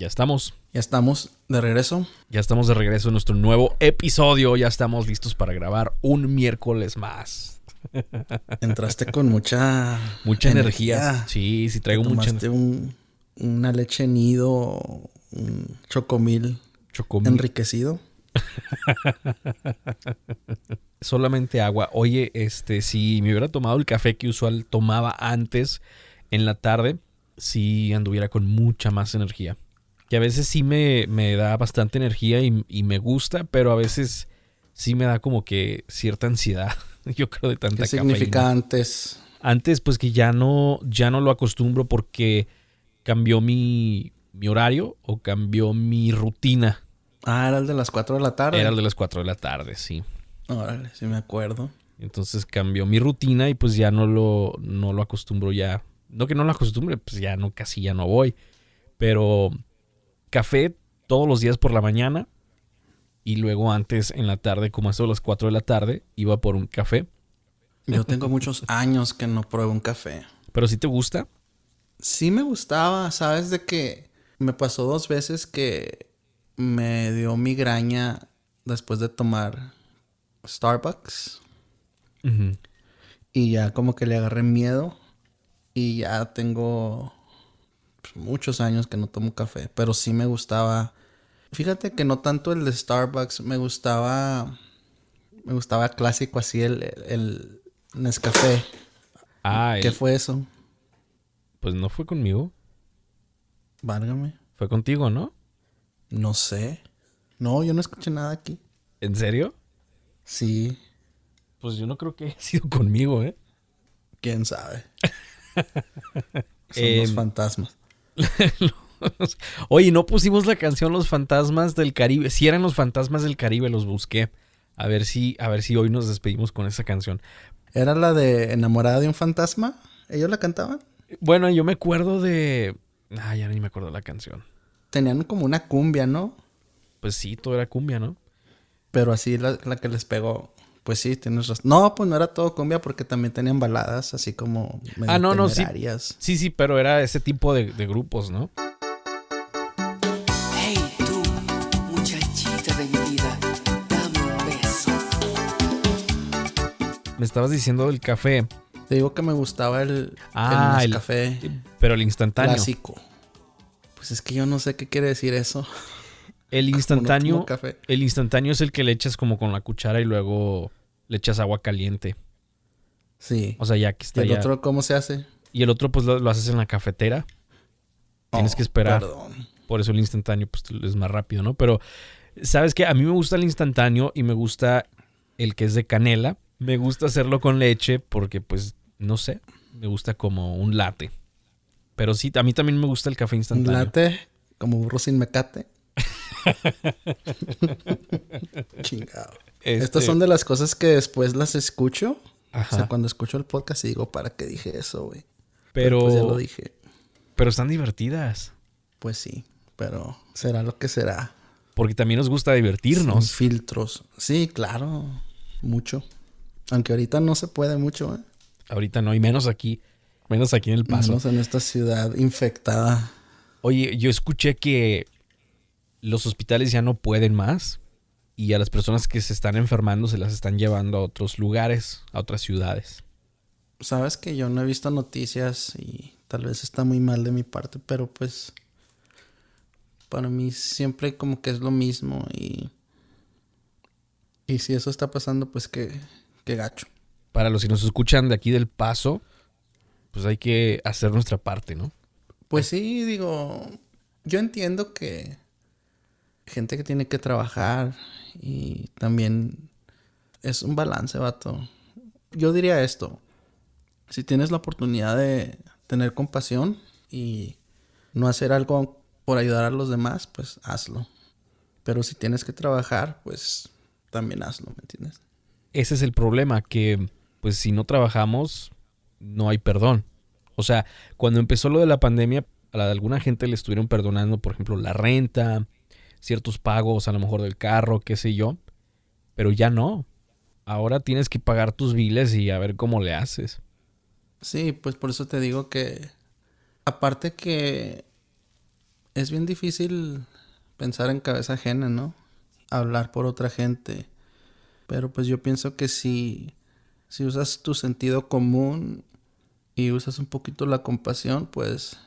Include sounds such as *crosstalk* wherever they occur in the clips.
Ya estamos. Ya estamos de regreso. Ya estamos de regreso en nuestro nuevo episodio. Ya estamos listos para grabar un miércoles más. *laughs* Entraste con mucha... Mucha energía. Sí, sí, traigo mucha energía. Un, una leche nido, un chocomil, chocomil. enriquecido. *laughs* Solamente agua. Oye, este, si me hubiera tomado el café que usual tomaba antes en la tarde, si anduviera con mucha más energía que a veces sí me, da bastante energía y, me gusta, pero a veces sí me da como que cierta ansiedad. *laughs* Yo creo de tanta ¿Qué significa antes? Antes, pues que ya no, ya no lo acostumbro porque cambió mi, mi horario o cambió mi rutina. Ah, era el de las 4 de la tarde. Era el de las 4 de la tarde, sí. Órale, sí me acuerdo. Entonces cambió mi rutina y pues ya no lo, no lo acostumbro ya. No que no lo acostumbre, pues ya no, casi ya no voy. Pero café todos los días por la mañana y luego antes en la tarde, como eso a las 4 de la tarde, iba por un café. Yo tengo muchos años que no pruebo un café. ¿Pero si te gusta? Sí me gustaba, ¿sabes? De que me pasó dos veces que me dio migraña después de tomar Starbucks. Y ya como que le agarré miedo. Y ya tengo muchos años que no tomo café, pero sí me gustaba. Fíjate que no tanto el de Starbucks, me gustaba. Me gustaba clásico así el, el Nescafé. Ah, ¿Qué fue eso? Pues no fue conmigo. Válgame. Fue contigo, ¿no? No sé. No, yo no escuché nada aquí. ¿En serio? Sí. Pues yo no creo que haya sido *laughs* conmigo, ¿eh? ¿Quién sabe? *laughs* Son los em, fantasmas. *laughs* Oye, no pusimos la canción Los Fantasmas del Caribe. Si eran los Fantasmas del Caribe, los busqué. A ver si, a ver si hoy nos despedimos con esa canción. ¿Era la de Enamorada de un fantasma? ¿Ellos la cantaban? Bueno, yo me acuerdo de. Ah, ya ni me acuerdo la canción. Tenían como una cumbia, ¿no? Pues sí, todo era cumbia, ¿no? Pero así la, la que les pegó. Pues sí, tienes razón. No, pues no era todo cumbia porque también tenían baladas así como ah, no, no, sí. Sí, sí, pero era ese tipo de, grupos, ¿no? Hey, tú, muchachita de mi vida, dame un beso. Me estabas diciendo del café. Te digo que me gustaba el, ah, el, café. Pero el instantáneo. Clásico. Pues es que yo no sé qué quiere decir eso. El *laughs* instantáneo. el instantáneo es el que le echas como con la cuchara y luego le echas agua caliente. Sí. O sea, ya que está ¿Y el otro cómo se hace? Y el otro, pues lo, haces en la cafetera. Tienes que oh, esperar. Perdón. Por eso el instantáneo, pues es más rápido, ¿no? Pero, ¿sabes qué? A mí me gusta el instantáneo y me gusta el que es de canela. Me gusta hacerlo con leche porque, pues, no sé. Me gusta como un latte. Pero sí, a mí también me gusta el café instantáneo. ¿Un latte? ¿Como burro sin mecate? *laughs* Chingado. Estas este son de las cosas que después las escucho. O sea, cuando escucho el podcast y digo, ¿para qué dije eso, güey? Pero, pues ya lo dije. Pero están divertidas. Pues sí, pero será lo que será. Porque también nos gusta divertirnos. filtros. Sí, claro. Mucho. Aunque ahorita no se puede mucho, ¿eh? Ahorita no, y menos aquí. Menos aquí en El Paso. Menos en esta ciudad infectada. Oye, yo escuché que los hospitales ya no pueden más y a las personas que se están enfermando se las están llevando a otros lugares, a otras ciudades. Sabes que yo no he visto noticias y tal vez está muy mal de mi parte, pero pues para mí siempre como que es lo mismo y y si eso está pasando pues que que gacho. Para los que nos escuchan de aquí del paso, pues hay que hacer nuestra parte, ¿no? Pues sí, digo, yo entiendo que gente que tiene que trabajar y también es un balance, vato. Yo diría esto, si tienes la oportunidad de tener compasión y no hacer algo por ayudar a los demás, pues hazlo. Pero si tienes que trabajar, pues también hazlo, ¿me entiendes? Ese es el problema, que pues si no trabajamos, no hay perdón. O sea, cuando empezó lo de la pandemia, a alguna gente le estuvieron perdonando, por ejemplo, la renta, ciertos pagos, a lo mejor del carro, qué sé yo. Pero ya no. Ahora tienes que pagar tus biles y a ver cómo le haces. Sí, pues por eso te digo que aparte que es bien difícil pensar en cabeza ajena, ¿no? Hablar por otra gente. Pero pues yo pienso que si, si usas tu sentido común y usas un poquito la compasión, pues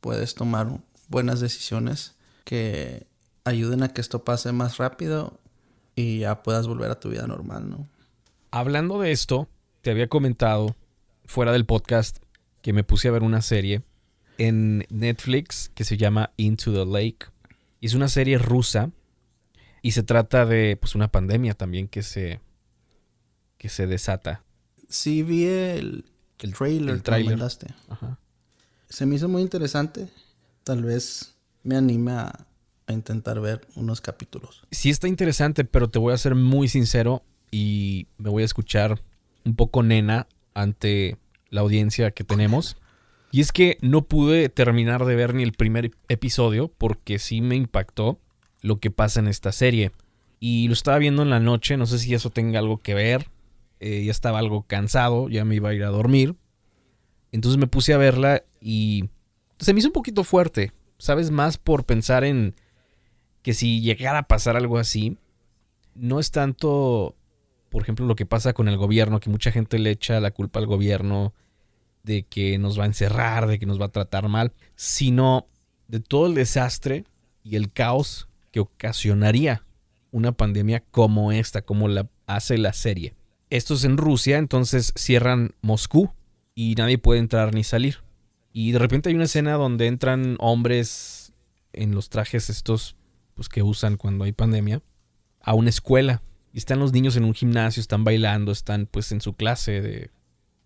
puedes tomar buenas decisiones que ayuden a que esto pase más rápido y ya puedas volver a tu vida normal, ¿no? Hablando de esto, te había comentado fuera del podcast que me puse a ver una serie en Netflix que se llama Into the Lake. Es una serie rusa y se trata de pues una pandemia también que se que se desata. Sí vi el, el trailer el tráiler. que mandaste. Ajá. Se me hizo muy interesante. Tal vez me anime a, intentar ver unos capítulos. Sí está interesante, pero te voy a ser muy sincero y me voy a escuchar un poco nena ante la audiencia que tenemos. Y es que no pude terminar de ver ni el primer episodio porque sí me impactó lo que pasa en esta serie. Y lo estaba viendo en la noche, no sé si eso tenga algo que ver. Eh, ya estaba algo cansado, ya me iba a ir a dormir. Entonces me puse a verla y se me hizo un poquito fuerte. ¿Sabes? Más por pensar en que si llegara a pasar algo así, no es tanto, por ejemplo, lo que pasa con el gobierno, que mucha gente le echa la culpa al gobierno de que nos va a encerrar, de que nos va a tratar mal, sino de todo el desastre y el caos que ocasionaría una pandemia como esta, como la hace la serie. Esto es en Rusia, entonces cierran Moscú y nadie puede entrar ni salir. Y de repente hay una escena donde entran hombres en los trajes estos pues, que usan cuando hay pandemia a una escuela. Y están los niños en un gimnasio, están bailando, están pues en su clase de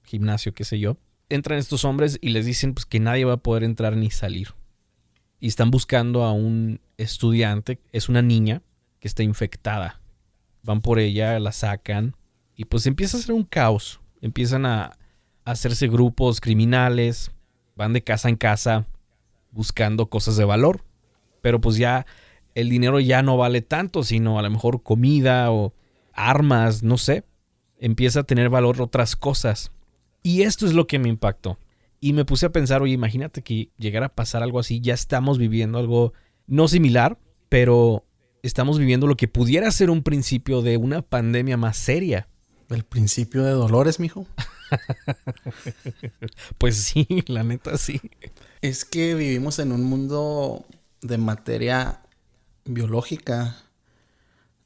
gimnasio, qué sé yo. Entran estos hombres y les dicen pues que nadie va a poder entrar ni salir. Y están buscando a un estudiante, es una niña que está infectada. Van por ella, la sacan y pues empieza a ser un caos. Empiezan a, hacerse grupos criminales, van de casa en casa buscando cosas de valor. Pero pues ya el dinero ya no vale tanto, sino a lo mejor comida o armas, no sé. Empieza a tener valor otras cosas. Y esto es lo que me impactó. Y me puse a pensar, oye, imagínate que llegara a pasar algo así, ya estamos viviendo algo no similar, pero estamos viviendo lo que pudiera ser un principio de una pandemia más seria. El principio de dolores, mijo. *laughs* Pues sí, la neta sí. Es que vivimos en un mundo de materia biológica,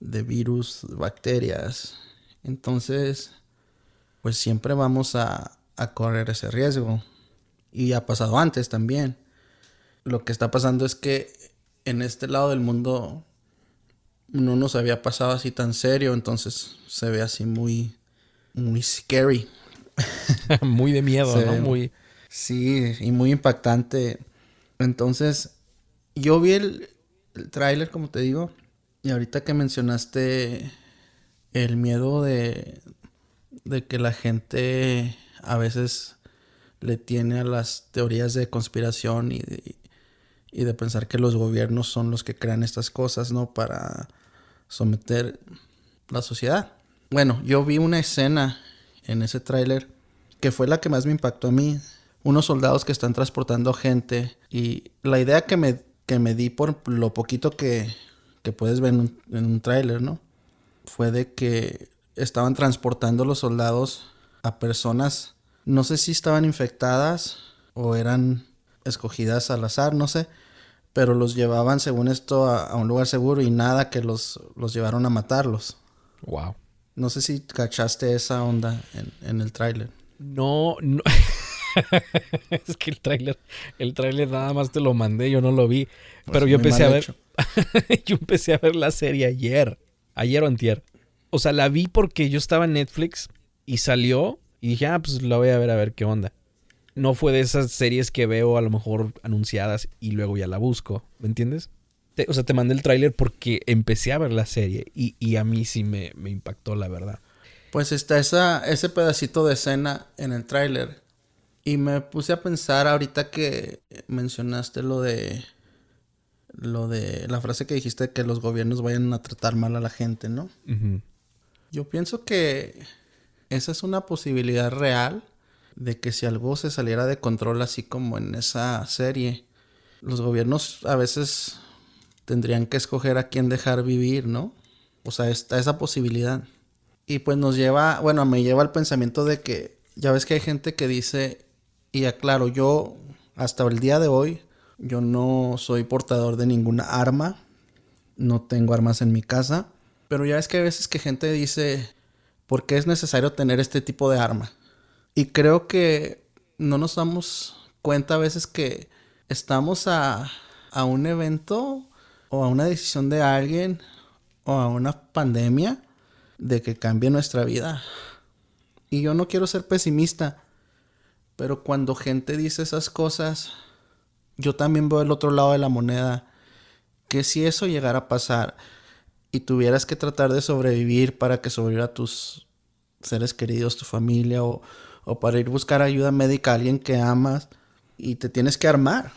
de virus, bacterias. Entonces, pues siempre vamos a, a correr ese riesgo. Y ha pasado antes también. Lo que está pasando es que en este lado del mundo no nos había pasado así tan serio, entonces se ve así muy, muy scary. *laughs* Muy de miedo. ¿no? Muy... Sí, y muy impactante. Entonces, yo vi el, el tráiler, como te digo, y ahorita que mencionaste el miedo de, de que la gente a veces le tiene a las teorías de conspiración y de, y de pensar que los gobiernos son los que crean estas cosas, ¿no? Para someter la sociedad. Bueno, yo vi una escena en ese tráiler que fue la que más me impactó a mí. Unos soldados que están transportando gente y la idea que me, que me di por lo poquito que, que puedes ver en un, tráiler, ¿no? Fue de que estaban transportando los soldados a personas, no sé si estaban infectadas o eran escogidas al azar, no sé, pero los llevaban según esto a, a un lugar seguro y nada que los, los llevaron a matarlos. Wow. No sé si cachaste esa onda en, en el tráiler. No, no. *laughs* *laughs* es que el tráiler, el tráiler nada más te lo mandé, yo no lo vi. Pero Pues yo muy empecé a ver, *laughs* yo empecé a ver la serie ayer, ayer o antier. O sea, la vi porque yo estaba en Netflix y salió y dije, ah, pues la voy a ver a ver qué onda. No fue de esas series que veo a lo mejor anunciadas y luego ya la busco, ¿me entiendes? Te- o sea, te mandé el tráiler porque empecé a ver la serie y, y a mí sí me, me impactó, la verdad. Pues está esa, ese pedacito de escena en el tráiler. Y me puse a pensar ahorita que mencionaste lo de lo de la frase que dijiste que los gobiernos vayan a tratar mal a la gente, ¿no? Yo pienso que esa es una posibilidad real de que si algo se saliera de control así como en esa serie, los gobiernos a veces tendrían que escoger a quién dejar vivir, ¿no? O sea, está esa posibilidad. Y pues nos lleva, bueno, me lleva al pensamiento de que ya ves que hay gente que dice, y aclaro, yo hasta el día de hoy, yo no soy portador de ninguna arma, no tengo armas en mi casa, pero ya ves que hay veces que gente dice, ¿por qué es necesario tener este tipo de arma? Y creo que no nos damos cuenta a veces que estamos a, a un evento o a una decisión de alguien o a una pandemia de que cambie nuestra vida. Y yo no quiero ser pesimista, pero cuando gente dice esas cosas, yo también veo el otro lado de la moneda, que si eso llegara a pasar y tuvieras que tratar de sobrevivir para que sobreviva tus seres queridos, tu familia, o, o para ir a buscar ayuda médica a alguien que amas, y te tienes que armar.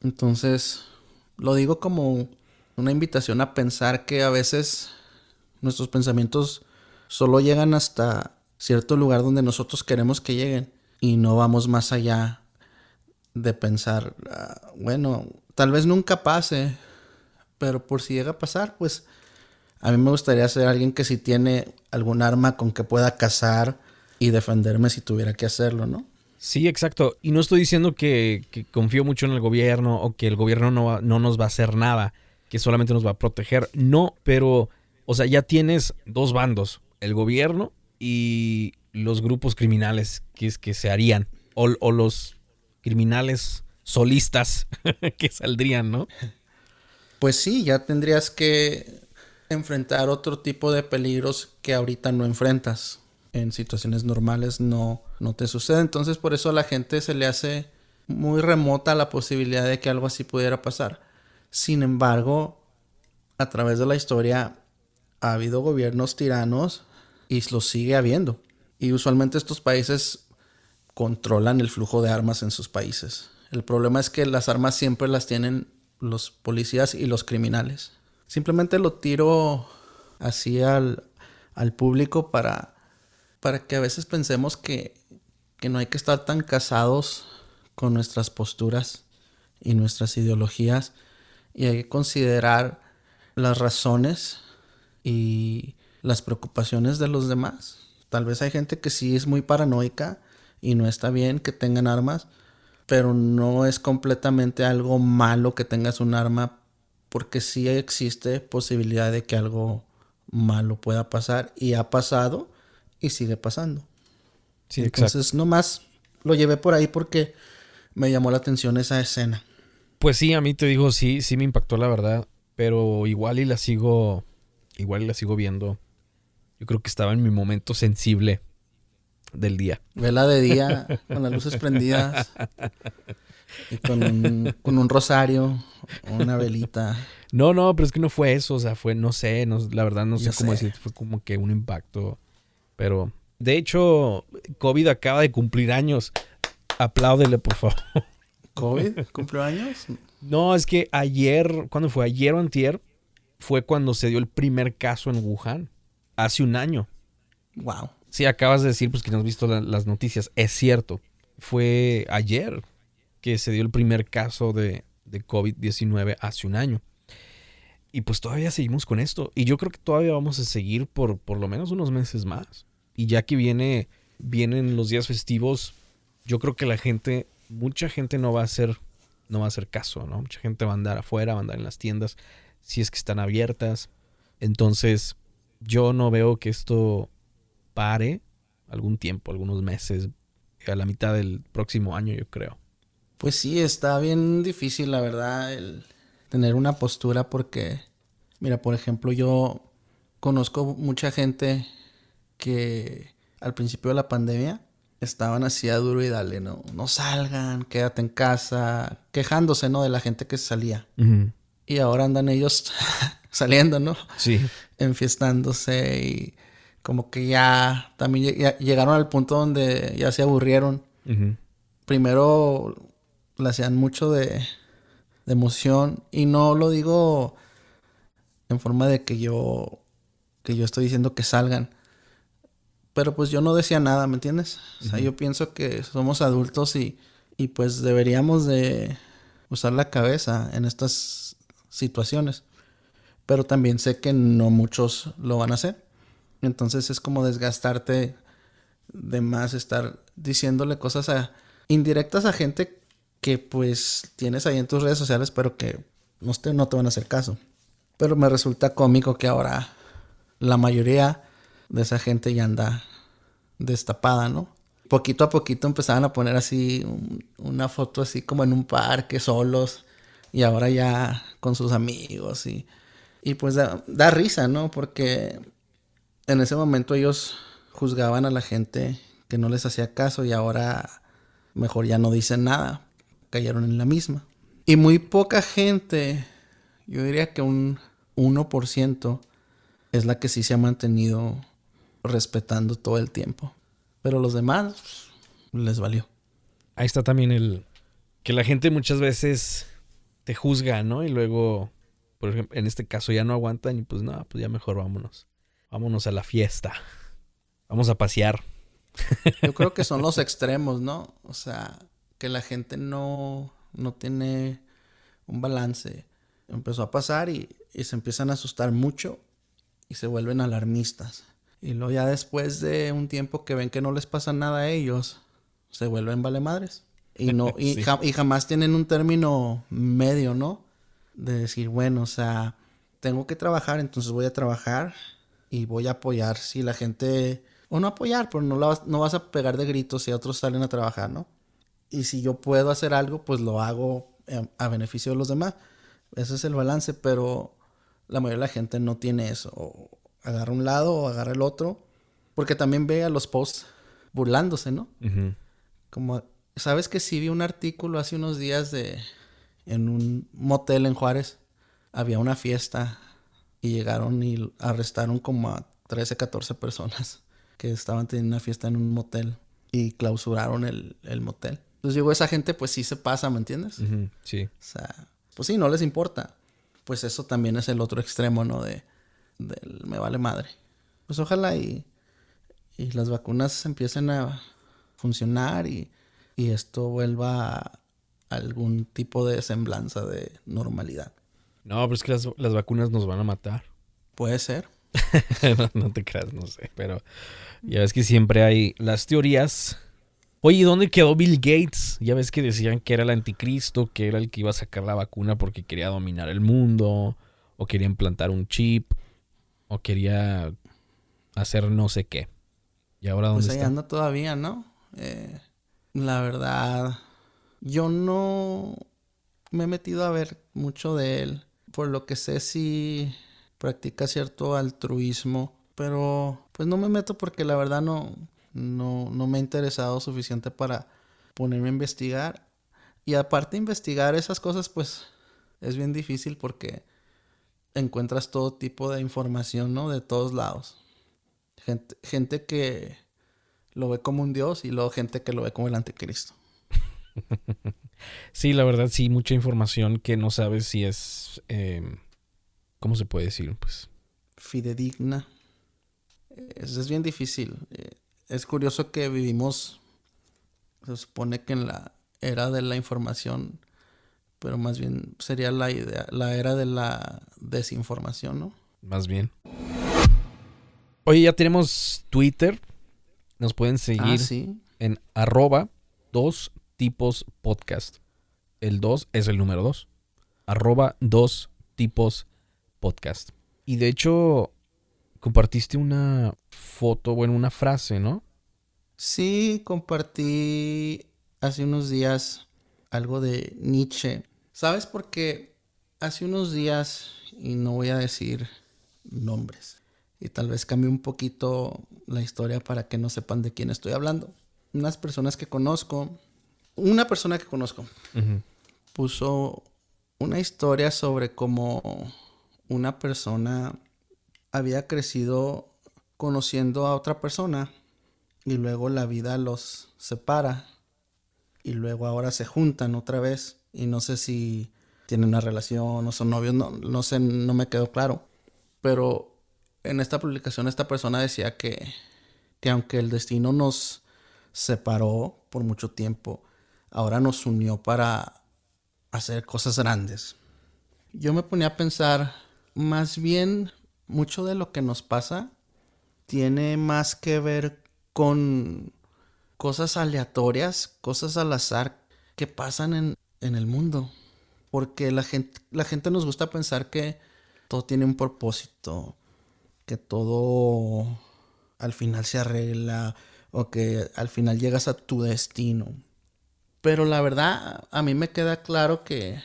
Entonces, lo digo como una invitación a pensar que a veces nuestros pensamientos solo llegan hasta cierto lugar donde nosotros queremos que lleguen y no vamos más allá de pensar, ah, bueno, tal vez nunca pase, pero por si llega a pasar, pues a mí me gustaría ser alguien que si tiene algún arma con que pueda cazar y defenderme si tuviera que hacerlo, ¿no? Sí, exacto. Y no estoy diciendo que, que confío mucho en el gobierno o que el gobierno no, no nos va a hacer nada, que solamente nos va a proteger. No, pero, o sea, ya tienes dos bandos, el gobierno y los grupos criminales que, es- que se harían, o, los criminales solistas *laughs* que saldrían, ¿no? Pues sí, ya tendrías que enfrentar otro tipo de peligros que ahorita no enfrentas. En situaciones normales no, no te sucede. Entonces por eso a la gente se le hace muy remota la posibilidad de que algo así pudiera pasar. Sin embargo, a través de la historia ha habido gobiernos tiranos y los sigue habiendo. Y usualmente estos países controlan el flujo de armas en sus países. El problema es que las armas siempre las tienen los policías y los criminales. Simplemente lo tiro así al, al público para, para que a veces pensemos que, que no hay que estar tan casados con nuestras posturas y nuestras ideologías y hay que considerar las razones y las preocupaciones de los demás. Tal vez hay gente que sí es muy paranoica y no está bien que tengan armas, pero no es completamente algo malo que tengas un arma porque sí existe posibilidad de que algo malo pueda pasar y ha pasado y sigue pasando. Sí, Entonces, nomás lo llevé por ahí porque me llamó la atención esa escena. Pues sí, a mí te digo, sí, sí me impactó la verdad, pero igual y la sigo, igual y la sigo viendo. Yo creo que estaba en mi momento sensible del día. Vela de día con las luces prendidas y con un, con un rosario, una velita. No, no, pero es que no fue eso, o sea, fue, no sé, no, la verdad no sé Yo cómo sé. decir, fue como que un impacto, pero de hecho, COVID acaba de cumplir años. Apláudele, por favor. ¿COVID? *laughs* ¿Cumplió años? No, es que ayer, ¿cuándo fue? Ayer o antier, fue cuando se dio el primer caso en Wuhan, hace un año. Wow. Sí, acabas de decir pues que no has visto la- las noticias. Es cierto. Fue ayer que se dio el primer caso de, de COVID-19 hace un año. Y pues todavía seguimos con esto. Y yo creo que todavía vamos a seguir por por lo menos unos meses más. Y ya que viene, vienen los días festivos, yo creo que la gente, mucha gente no va a hacer, no va a hacer caso, ¿no? Mucha gente va a andar afuera, va a andar en las tiendas, si es que están abiertas. Entonces, yo no veo que esto pare algún tiempo, algunos meses, a la mitad del próximo año, yo creo. Pues sí, está bien difícil, la verdad, el tener una postura porque, mira, por ejemplo, yo conozco mucha gente que al principio de la pandemia estaban así a duro y dale, no, no salgan, quédate en casa, quejándose, ¿no? De la gente que salía. Y ahora andan ellos *laughs* saliendo, ¿no? Sí. Enfiestándose y como que ya también ya llegaron al punto donde ya se aburrieron primero le hacían mucho de, de emoción y no lo digo en forma de que yo que yo estoy diciendo que salgan pero pues yo no decía nada ¿me entiendes? o sea yo pienso que somos adultos y, y pues deberíamos de usar la cabeza en estas situaciones. Pero también sé que no muchos lo van a hacer. Entonces es como desgastarte de más estar diciéndole cosas indirectas a gente que pues tienes ahí en tus redes sociales, pero que no te, no te van a hacer caso. Pero me resulta cómico que ahora la mayoría de esa gente ya anda destapada, ¿no? Poquito a poquito empezaban a poner así una foto así como en un parque solos y ahora ya con sus amigos y, y pues da, risa, ¿no? Porque en ese momento ellos juzgaban a la gente que no les hacía caso y ahora mejor ya no dicen nada, cayeron en la misma. Y muy poca gente, yo diría que un 1% es la que sí se ha mantenido respetando todo el tiempo. Pero los demás pues, les valió. Ahí está también el que la gente muchas veces te juzga, ¿no? Y luego, por ejemplo, en este caso ya no aguantan y pues no, pues ya mejor vámonos. Vámonos a la fiesta. Vamos a pasear. Yo creo que son los extremos, ¿no? O sea, que la gente no, no tiene un balance. Empezó a pasar y, y se empiezan a asustar mucho y se vuelven alarmistas. Y luego ya después de un tiempo que ven que no les pasa nada a ellos, se vuelven vale madres. Y no, y, *laughs* Sí. ja- y jamás tienen un término medio, ¿no? De decir, bueno, o sea, tengo que trabajar, entonces voy a trabajar y voy a apoyar si la gente, o no apoyar, pero no, la vas, no vas a pegar de gritos si otros salen a trabajar, ¿no? Y si yo puedo hacer algo, pues lo hago eh, a beneficio de los demás. Ese es el balance, pero la mayoría de la gente no tiene eso. O agarra un lado o agarra el otro. Porque también ve a los posts burlándose, ¿no? Como, ¿sabes que sí vi un artículo hace unos días de, en un motel en Juárez? Había una fiesta y llegaron y arrestaron como a 13, 14 personas que estaban teniendo una fiesta en un motel y clausuraron el, el motel. Entonces digo, esa gente pues sí se pasa, ¿me entiendes? Sí. O sea, pues sí, no les importa. Pues eso también es el otro extremo, ¿no? De, del me vale madre. Pues ojalá y, y las vacunas empiecen a funcionar y, y esto vuelva a algún tipo de semblanza de normalidad. No, pero es que las, las vacunas nos van a matar. Puede ser. no, *laughs* no te creas, no sé. Pero ya ves que siempre hay las teorías. Oye, ¿dónde quedó Bill Gates? Ya ves que decían que era el anticristo, que era el que iba a sacar la vacuna porque quería dominar el mundo, o quería implantar un chip, o quería hacer no sé qué. ¿Y ahora dónde Pues ahí está? anda todavía, ¿no? Eh, la verdad, yo no me he metido a ver mucho de él. Por lo que sé, sí practica cierto altruismo. Pero pues no me meto porque la verdad no, no, no me ha interesado suficiente para ponerme a investigar. Y aparte investigar esas cosas, pues es bien difícil porque encuentras todo tipo de información, ¿no? De todos lados. Gente, gente que lo ve como un dios y luego gente que lo ve como el anticristo. *laughs* Sí, la verdad, sí, mucha información que no sabes si es. eh, ¿Cómo se puede decir? Pues. Fidedigna. Es, es bien difícil. Eh, Es curioso que vivimos, se supone que en la era de la información, pero más bien sería la idea, la era de la desinformación, ¿no? Más bien. Oye, ya tenemos Twitter. Nos pueden seguir Ah, sí. en arroba dos tipos podcast. El 2 es el número 2. Arroba dos tipos podcast. Y de hecho, compartiste una foto, bueno, una frase, ¿no? Sí, compartí hace unos días algo de Nietzsche. ¿Sabes por qué? Hace unos días, y no voy a decir nombres, y tal vez cambie un poquito la historia para que no sepan de quién estoy hablando. Unas personas que conozco, una persona que conozco, puso una historia sobre cómo una persona había crecido conociendo a otra persona y luego la vida los separa y luego ahora se juntan otra vez y no sé si tienen una relación o son novios, no, no sé, no me quedó claro. Pero en esta publicación esta persona decía que, que aunque el destino nos separó por mucho tiempo, ahora nos unió para hacer cosas grandes. Yo me ponía a pensar, más bien, mucho de lo que nos pasa tiene más que ver con cosas aleatorias, cosas al azar que pasan en, en el mundo. Porque la gente, la gente nos gusta pensar que todo tiene un propósito, que todo al final se arregla o que al final llegas a tu destino. Pero la verdad, a mí me queda claro que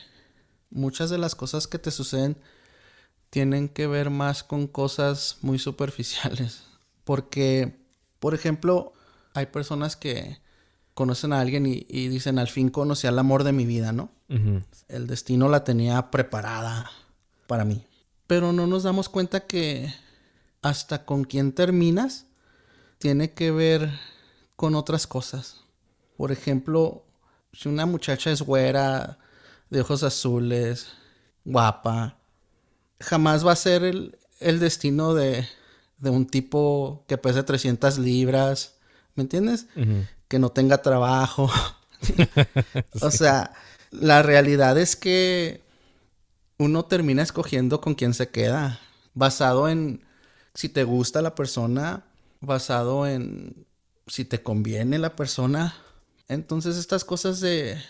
muchas de las cosas que te suceden tienen que ver más con cosas muy *laughs* superficiales. Porque, por ejemplo, hay personas que conocen a alguien y, dicen, al fin conocí al amor de mi vida, ¿no? El destino la tenía preparada para mí. Pero no nos damos cuenta que hasta con quien terminas tiene que ver con otras cosas. Por ejemplo, si una muchacha es güera, de ojos azules, guapa, jamás va a ser el, destino de, de, un tipo que pese 300 libras, ¿me entiendes? Que no tenga trabajo. *laughs* *laughs* o sea, la realidad es que uno termina escogiendo con quién se queda, basado en si te gusta la persona, basado en si te conviene la persona. Entonces estas cosas de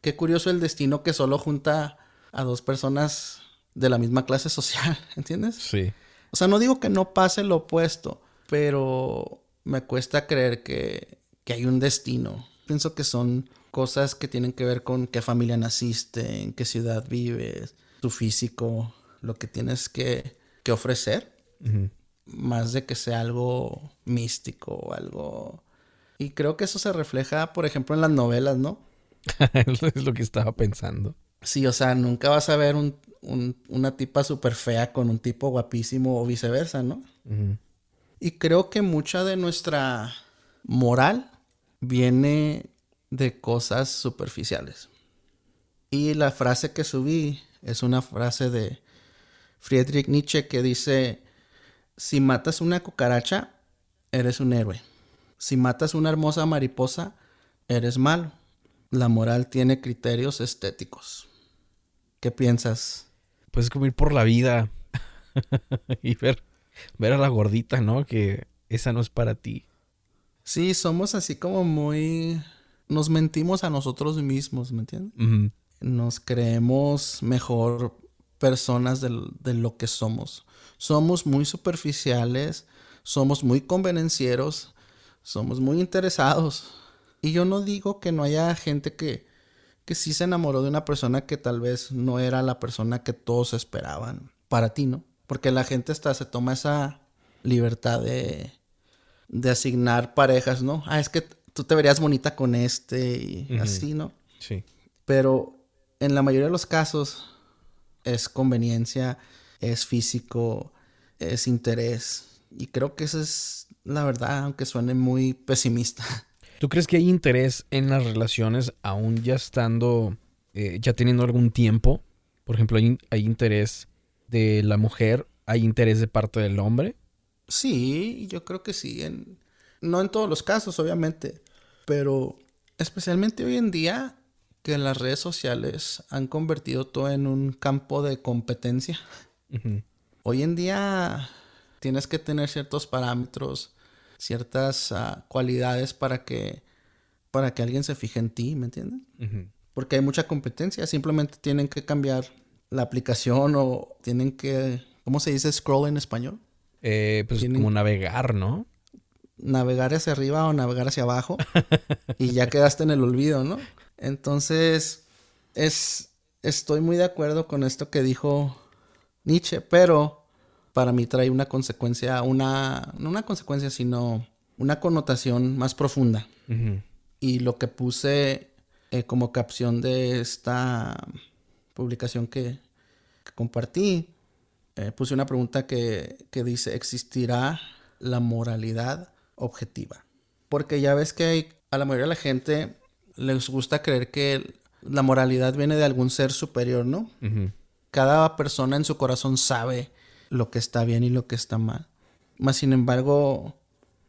qué curioso el destino que solo junta a dos personas de la misma clase social, *laughs* ¿entiendes? Sí. O sea, no digo que no pase lo opuesto, pero me cuesta creer que, que hay un destino. Pienso que son cosas que tienen que ver con qué familia naciste, en qué ciudad vives, tu físico, lo que tienes que, que ofrecer más de que sea algo místico o algo... Y creo que eso se refleja, por ejemplo, en las novelas, ¿no? *laughs* es lo que estaba pensando. Sí, o sea, nunca vas a ver un, una tipa súper fea con un tipo guapísimo o viceversa, ¿no? Y creo que mucha de nuestra moral viene de cosas superficiales. Y la frase que subí es una frase de Friedrich Nietzsche que dice, si matas una cucaracha, eres un héroe. Si matas una hermosa mariposa, eres malo. La moral tiene criterios estéticos. ¿Qué piensas? Pues como ir por la vida *laughs* y ver, ver a la gordita, ¿no? Que esa no es para ti. Sí, somos así como muy... Nos mentimos a nosotros mismos, ¿me entiendes? Nos creemos mejor personas de, lo que somos. Somos muy superficiales, somos muy convenencieros, somos muy interesados. Y yo no digo que no haya gente que, que sí se enamoró de una persona que tal vez no era la persona que todos esperaban para ti, ¿no? Porque la gente hasta se toma esa libertad de, de asignar parejas, ¿no? Ah, es que tú te verías bonita con este y así, ¿no? Sí. Pero en la mayoría de los casos, es conveniencia, es físico, es interés. Y creo que esa es la verdad, aunque suene muy pesimista. *laughs* ¿Tú crees que hay interés en las relaciones aún ya estando, eh, ya teniendo algún tiempo? Por ejemplo, ¿hay, interés de la mujer? ¿Hay interés de parte del hombre? Sí, yo creo que sí. no en todos los casos, obviamente. Pero especialmente hoy en día que las redes sociales han convertido todo en un campo de competencia. Hoy en día tienes que tener ciertos parámetros, ciertas ah, cualidades para que, para que alguien se fije en ti, ¿me entiendes? Porque hay mucha competencia, simplemente tienen que cambiar la aplicación o tienen que, ¿cómo se dice scroll en español? Eh, pues como navegar, ¿no? Navegar hacia arriba o navegar hacia abajo *laughs* y ya quedaste en el olvido, ¿no? Entonces, es, estoy muy de acuerdo con esto que dijo Nietzsche, pero para mí trae una consecuencia, una, no una consecuencia, sino una connotación más profunda. Y lo que puse eh, como capción de esta publicación que, compartí, eh, puse una pregunta que, que dice, ¿existirá la moralidad objetiva? Porque ya ves que hay, a la mayoría de la gente les gusta creer que la moralidad viene de algún ser superior, ¿no? Cada persona en su corazón sabe lo que está bien y lo que está mal. Más sin embargo,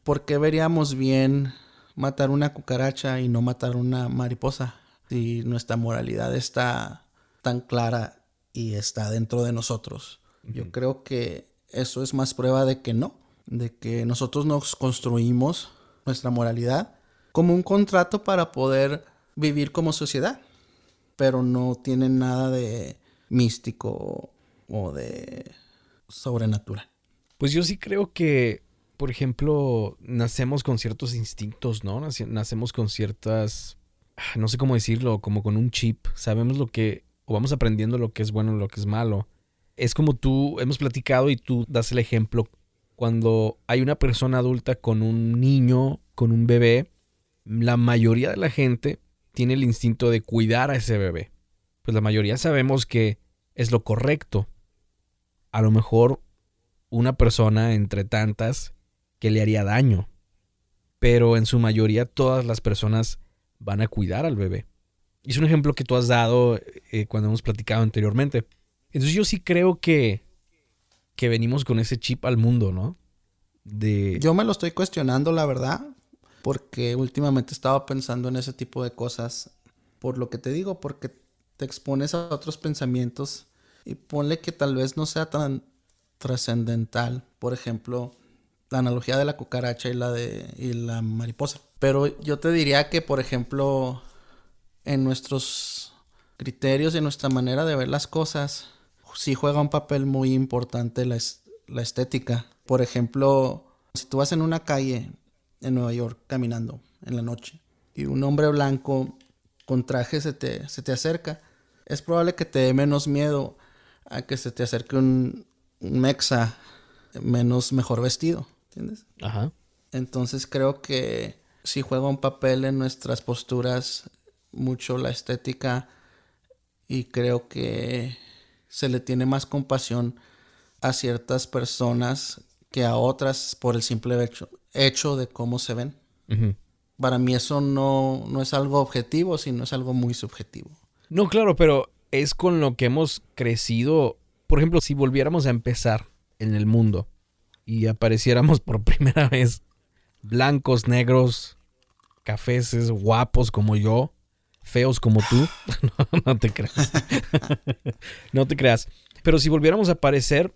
¿por qué veríamos bien matar una cucaracha y no matar una mariposa? Si nuestra moralidad está tan clara y está dentro de nosotros. Yo creo que eso es más prueba de que no, de que nosotros nos construimos nuestra moralidad como un contrato para poder vivir como sociedad, pero no tiene nada de místico o de sobrenatural. Pues yo sí creo que, por ejemplo, nacemos con ciertos instintos, ¿no? Nace- Nacemos con ciertas, ah, no sé cómo decirlo, como con un chip. Sabemos lo que, o vamos aprendiendo lo que es bueno y lo que es malo. Es como tú, hemos platicado y tú das el ejemplo, cuando hay una persona adulta con un niño, con un bebé, la mayoría de la gente tiene el instinto de cuidar a ese bebé. Pues la mayoría sabemos que es lo correcto. A lo mejor una persona entre tantas que le haría daño. Pero en su mayoría todas las personas van a cuidar al bebé. Es un ejemplo que tú has dado eh, cuando hemos platicado anteriormente. Entonces yo sí creo que, que venimos con ese chip al mundo, ¿no? De... Yo me lo estoy cuestionando, la verdad, porque últimamente estaba pensando en ese tipo de cosas, por lo que te digo, porque te expones a otros pensamientos y ponle que tal vez no sea tan trascendental, por ejemplo, la analogía de la cucaracha y la de y la mariposa. Pero yo te diría que, por ejemplo, en nuestros criterios y en nuestra manera de ver las cosas, sí juega un papel muy importante la, la estética. Por ejemplo, si tú vas en una calle en Nueva York caminando en la noche y un hombre blanco con traje se te, se te acerca, es probable que te dé menos miedo a que se te acerque un, un mexa menos mejor vestido, ¿entiendes? Ajá. Entonces creo que sí juega un papel en nuestras posturas mucho la estética y creo que se le tiene más compasión a ciertas personas que a otras por el simple hecho, hecho de cómo se ven. Para mí eso no, no es algo objetivo, sino es algo muy subjetivo. No, claro, pero es con lo que hemos crecido. Por ejemplo, si volviéramos a empezar en el mundo y apareciéramos por *laughs* primera vez blancos, negros, cafeses, guapos como yo, feos como tú, *laughs* no, no te creas. *laughs* no te creas. Pero si volviéramos a aparecer,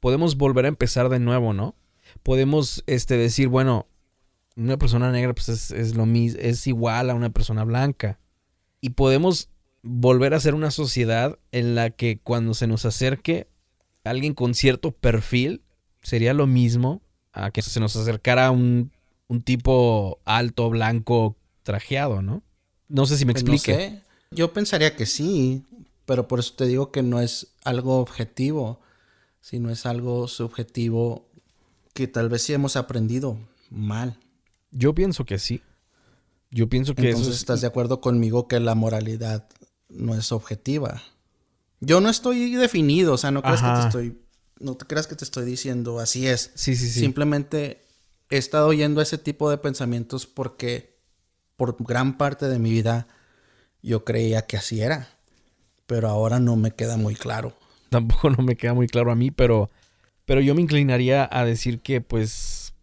podemos volver a empezar de nuevo, ¿no? Podemos este, decir, bueno, una persona negra pues es, es lo mismo, es igual a una persona blanca. Y podemos volver a ser una sociedad en la que cuando se nos acerque alguien con cierto perfil, sería lo mismo a que se nos acercara un, un tipo alto, blanco, trajeado, ¿no? No sé si me Pues no explique. sé. Yo pensaría que sí, pero por eso te digo que no es algo objetivo, sino es algo subjetivo que tal vez sí hemos aprendido mal. Yo pienso que sí. Yo pienso que Entonces eso es- estás de acuerdo conmigo que la moralidad no es objetiva. Yo no estoy definido, o sea, no creas que te estoy, no te creas que te estoy diciendo así es. Sí, sí, sí. Simplemente he estado oyendo ese tipo de pensamientos porque por gran parte de mi vida yo creía que así era, pero ahora no me queda muy claro. *laughs* Tampoco no me queda muy claro a mí, pero, pero yo me inclinaría a decir que, pues,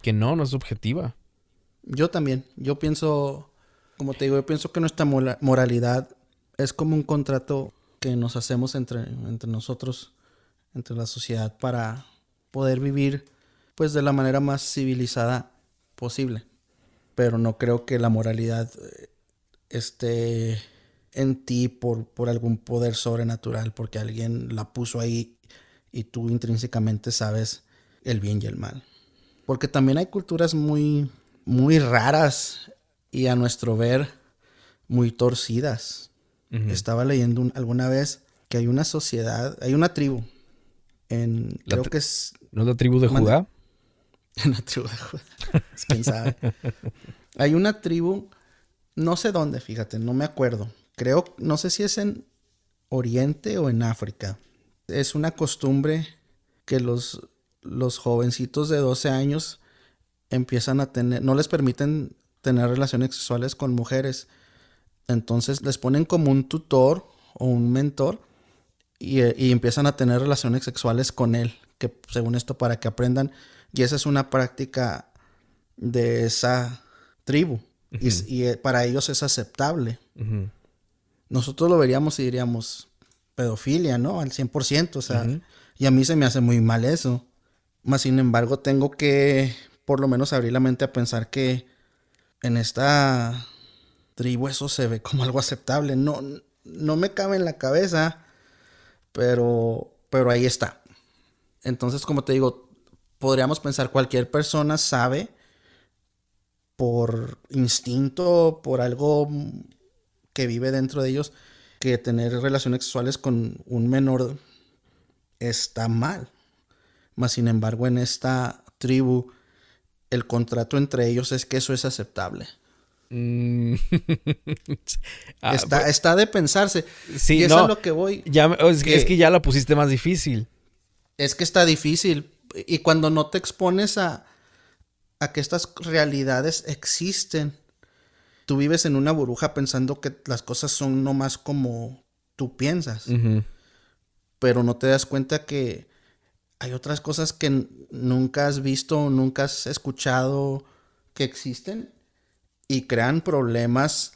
que no, no es objetiva. Yo también, yo pienso, como te digo, yo pienso que nuestra moralidad es como un contrato que nos hacemos entre, nosotros, entre la sociedad, para poder vivir pues de la manera más civilizada posible. Pero no creo que la moralidad eh, esté en ti por, por algún poder sobrenatural, porque alguien la puso ahí y tú intrínsecamente sabes el bien y el mal. Porque también hay culturas muy, muy raras y a nuestro ver muy torcidas. Estaba leyendo un- alguna vez que hay una sociedad, hay una tribu en, La creo que es ¿No es la tribu de. Judá? en *laughs* la tribu de Judá. ¿Quién sabe? *laughs* Hay una tribu, no sé dónde, fíjate, no me acuerdo. Creo, no sé si es en Oriente o en África. Es una costumbre que los, los jovencitos de 12 años empiezan a tener, no les permiten tener relaciones sexuales con mujeres. Entonces les ponen como un tutor o un mentor y, eh, y empiezan a tener relaciones sexuales con él, que según esto para que aprendan. Y esa es una práctica de esa tribu. Y eh, para ellos es aceptable. Nosotros lo veríamos y diríamos pedofilia, ¿no? Al 100%, o sea, y a mí se me hace muy mal eso. Más sin embargo, tengo que por lo menos abrir la mente a pensar que en esta tribu eso se ve como algo aceptable. No, no me cabe en la cabeza, pero, pero ahí está. Entonces, como te digo, podríamos pensar cualquier persona sabe por instinto, por algo que vive dentro de ellos, que tener relaciones sexuales con un menor está mal. Mas, sin embargo, en esta tribu, el contrato entre ellos es que eso es aceptable. Mm. *laughs* Ah, está, pues, está de pensarse. sí, y eso no, es lo que voy. ya es, que, que- es que ya la pusiste más difícil. Es que está difícil. Y cuando no te expones a, a que estas realidades existen, tú vives en una burbuja pensando que las cosas son nomás como tú piensas. Pero no te das cuenta que hay otras cosas que nunca has visto, nunca has escuchado que existen y crean problemas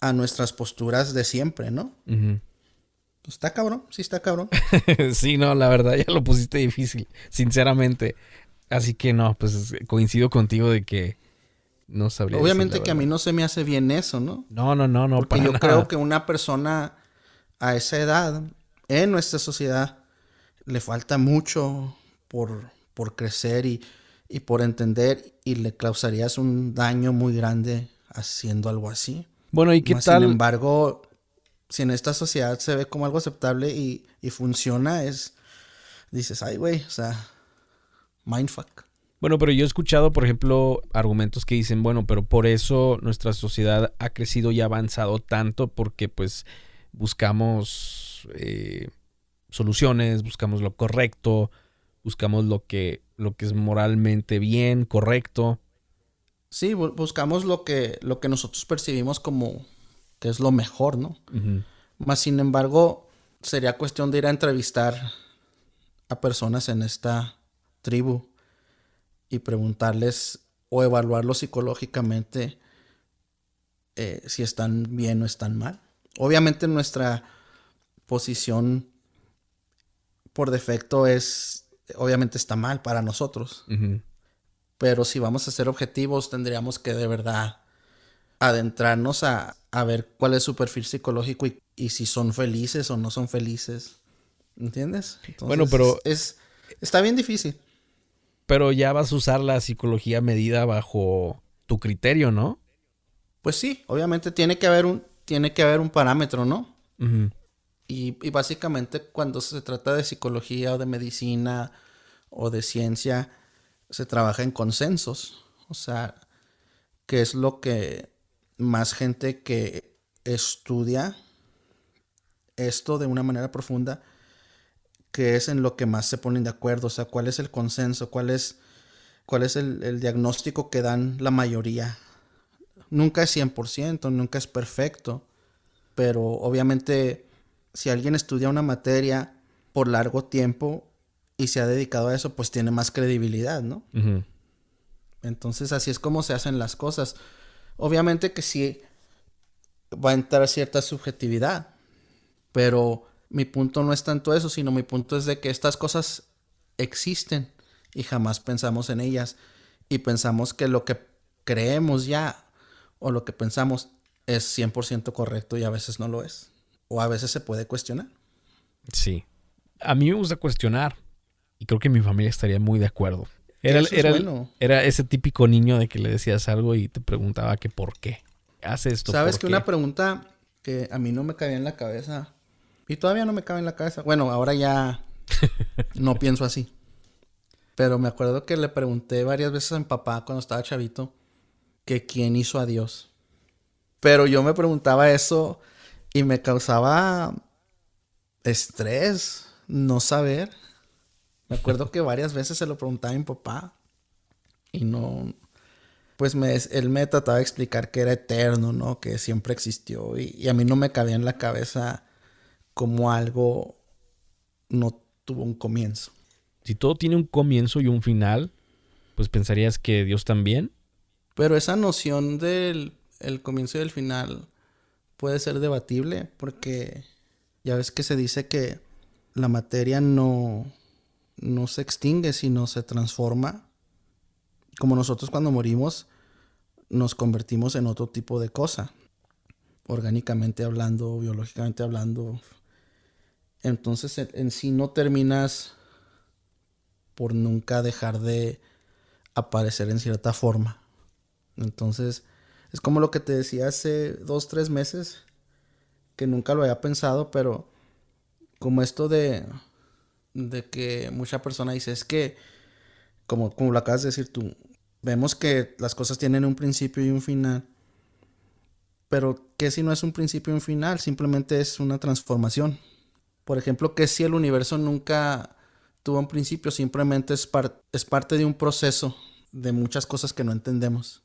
a nuestras posturas de siempre, ¿no? Pues está cabrón, sí está cabrón. *laughs* sí, no, la verdad ya lo pusiste difícil, sinceramente. Así que no, pues coincido contigo de que no sabría. Obviamente que a mí no se me hace bien eso, ¿no? No, no, no, no, Porque para yo nada. creo que una persona a esa edad, en nuestra sociedad, le falta mucho por, por crecer y, y por entender y le causarías un daño muy grande haciendo algo así. Bueno, ¿y qué tal? Sin embargo, si en esta sociedad se ve como algo aceptable y, y funciona, es, dices, ay, güey, o sea, mindfuck. Bueno, pero yo he escuchado, por ejemplo, argumentos que dicen, bueno, pero por eso nuestra sociedad ha crecido y ha avanzado tanto porque pues buscamos eh, soluciones, buscamos lo correcto, buscamos lo que, lo que es moralmente bien, correcto. Sí, bu- buscamos lo que, lo que nosotros percibimos como que es lo mejor, ¿no? Más sin embargo, sería cuestión de ir a entrevistar a personas en esta tribu y preguntarles o evaluarlos psicológicamente eh, si están bien o están mal. Obviamente nuestra posición por defecto es, obviamente está mal para nosotros, pero si vamos a ser objetivos tendríamos que de verdad adentrarnos a, a ver cuál es su perfil psicológico y, y si son felices o no son felices. ¿Entiendes? Entonces, Bueno, pero- Es, está bien difícil. Pero ya vas a usar la psicología medida bajo tu criterio, ¿no? Pues sí, obviamente tiene que haber un, tiene que haber un parámetro, ¿no? Ujú. Y, básicamente cuando se trata de psicología o de medicina o de ciencia, se trabaja en consensos. O sea, que es lo que más gente que estudia esto de una manera profunda, que es en lo que más se ponen de acuerdo. O sea, cuál es el consenso, cuál es, cuál es el, el diagnóstico que dan la mayoría. Nunca es 100%, nunca es perfecto, pero obviamente si alguien estudia una materia por largo tiempo y se ha dedicado a eso, pues tiene más credibilidad, ¿no? Entonces así es como se hacen las cosas. Obviamente que sí va a entrar cierta subjetividad, pero mi punto no es tanto eso, sino mi punto es de que estas cosas existen y jamás pensamos en ellas y pensamos que lo que creemos ya o lo que pensamos es 100% correcto y a veces no lo es. O a veces se puede cuestionar. Sí. A mí me gusta cuestionar. Y creo que mi familia estaría muy de acuerdo. Era, es era, bueno. era ese típico niño de que le decías algo y te preguntaba que por qué. Hace esto. Sabes ¿por que qué? una pregunta que a mí no me cabía en la cabeza y todavía no me cabe en la cabeza. Bueno, ahora ya *laughs* no pienso así. Pero me acuerdo que le pregunté varias veces a mi papá cuando estaba chavito que quién hizo a Dios. Pero yo me preguntaba eso y me causaba estrés no saber. Me acuerdo que varias veces se lo preguntaba a mi papá y no, pues me, él me trataba de explicar que era eterno, ¿no? Que siempre existió y, y a mí no me cabía en la cabeza como algo no tuvo un comienzo. Si todo tiene un comienzo y un final, pues pensarías que Dios también. Pero esa noción del el comienzo y el final, puede ser debatible porque ya ves que se dice que la materia no, no se extingue, sino se transforma. Como nosotros cuando morimos nos convertimos en otro tipo de cosa, orgánicamente hablando, biológicamente hablando. Entonces en, en sí no terminas por nunca dejar de aparecer en cierta forma. Entonces, es como lo que te decía hace dos, tres meses, que nunca lo había pensado, pero como esto de, de que mucha persona dice, es que, como, como lo acabas de decir tú, vemos que las cosas tienen un principio y un final, pero ¿qué si no es un principio y un final? Simplemente es una transformación. Por ejemplo, que si el universo nunca tuvo un principio, simplemente es, es parte de un proceso de muchas cosas que no entendemos.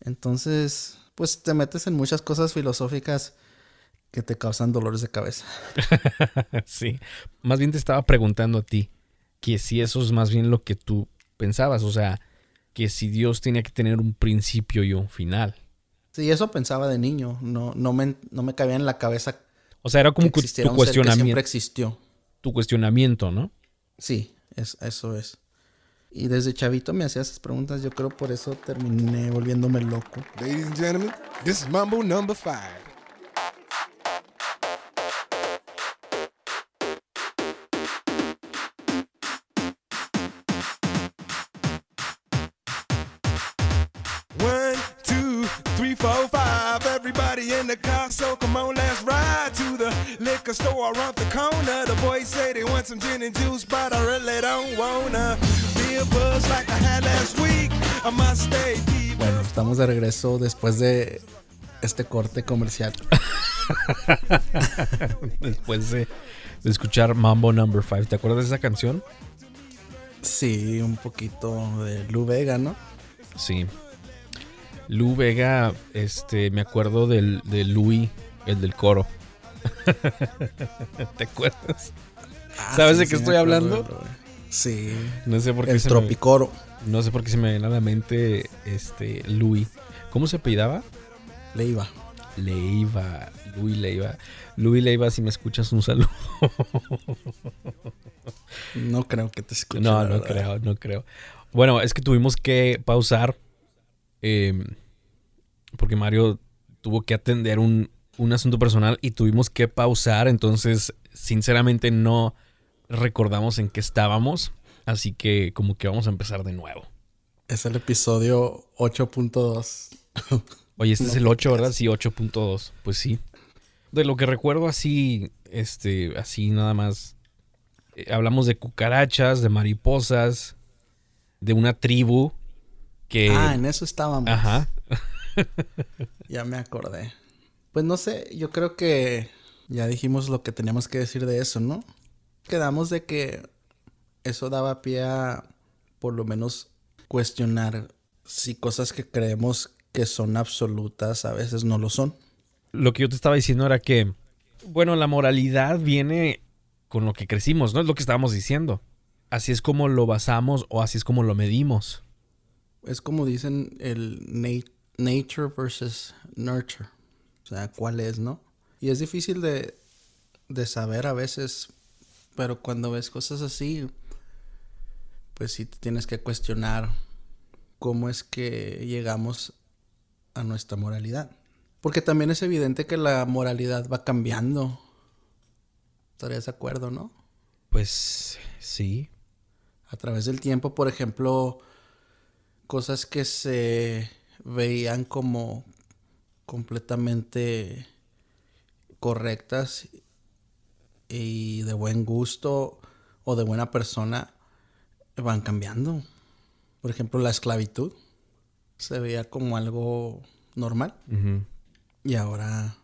Entonces, pues te metes en muchas cosas filosóficas que te causan dolores de cabeza. *laughs* sí, más bien te estaba preguntando a ti que si eso es más bien lo que tú pensabas, o sea, que si Dios tenía que tener un principio y un final. Sí, eso pensaba de niño, no, no, me, no me cabía en la cabeza. O sea, era como tu cuestionamiento. siempre existió. Tu cuestionamiento, ¿no? Sí, es, eso es. Y desde chavito me hacía esas preguntas, yo creo por eso terminé volviéndome loco. Ladies and gentlemen, this is Mambo number five. One, two, three, four, five. Everybody in the car, so come on, let's ride to the liquor store around the corner. The boys say they want some gin and juice, but I really don't wanna. Bueno, estamos de regreso después de este corte comercial. *laughs* después de, escuchar Mambo Number 5. ¿Te acuerdas de esa canción? Sí, un poquito de Lu Vega, ¿no? Sí. Lu Vega, este, me acuerdo del, de Louis, el del coro. *laughs* ¿Te acuerdas? Ah, ¿Sabes de qué estoy hablando? Sí. No sé por qué. El Tropicoro. no sé por qué se me viene a la mente este Louis. ¿Cómo se apellidaba? Leiva. Leiva. Louis Leiva. Louis Leiva, si me escuchas, un saludo. no creo que te escuche. No, no creo, no creo. Bueno, es que tuvimos que pausar. Em, porque Mario tuvo que atender un, un asunto personal y tuvimos que pausar. Entonces, sinceramente, no recordamos en qué estábamos, así que como que vamos a empezar de nuevo. Es el episodio 8.2. Oye, este es el 8, ¿verdad? Sí, 8.2. Pues sí. De lo que recuerdo así, este, así nada más. Eh, hablamos de cucarachas, de mariposas, de una tribu que... Ah, en eso estábamos. Ajá. *laughs* ya me acordé. Pues no sé, yo creo que ya dijimos lo que teníamos que decir de eso, ¿no? Quedamos de que eso daba pie a por lo menos cuestionar si cosas que creemos que son absolutas a veces no lo son. Lo que yo te estaba diciendo era que, bueno, la moralidad viene con lo que crecimos, ¿no? Es lo que estábamos diciendo. Así es como lo basamos o así es como lo medimos. Es como dicen el nature versus nurture. O sea, cuál es, ¿no? Y es difícil de, de saber a veces pero cuando ves cosas así, pues sí te tienes que cuestionar cómo es que llegamos a nuestra moralidad. Porque también es evidente que la moralidad va cambiando. ¿Estarías de acuerdo, no? Pues sí. A través del tiempo, por ejemplo, cosas que se veían como completamente correctas y de buen gusto o de buena persona van cambiando. Por ejemplo, la esclavitud se veía como algo normal y ahora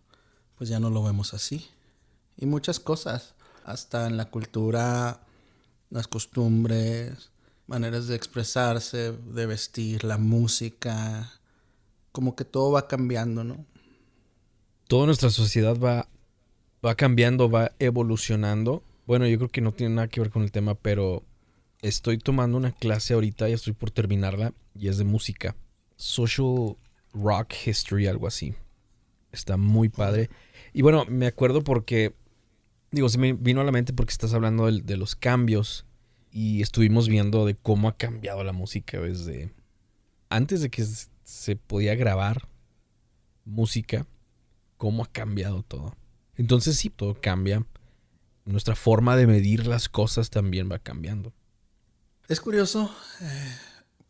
pues ya no lo vemos así. Y muchas cosas, hasta en la cultura, las costumbres, maneras de expresarse, de vestir, la música, como que todo va cambiando, ¿no? Toda nuestra sociedad va va cambiando, va evolucionando. Bueno, yo creo que no tiene nada que ver con el tema, pero estoy tomando una clase ahorita, y estoy por terminarla, y es de música. Social Rock History, algo así. Está muy padre. Y bueno, me acuerdo porque, digo, se me vino a la mente porque estás hablando del- de, los cambios y estuvimos viendo de cómo ha cambiado la música desde antes de que se podía grabar música, cómo ha cambiado todo. Entonces sí, todo cambia. Nuestra forma de medir las cosas también va cambiando. Es curioso eh,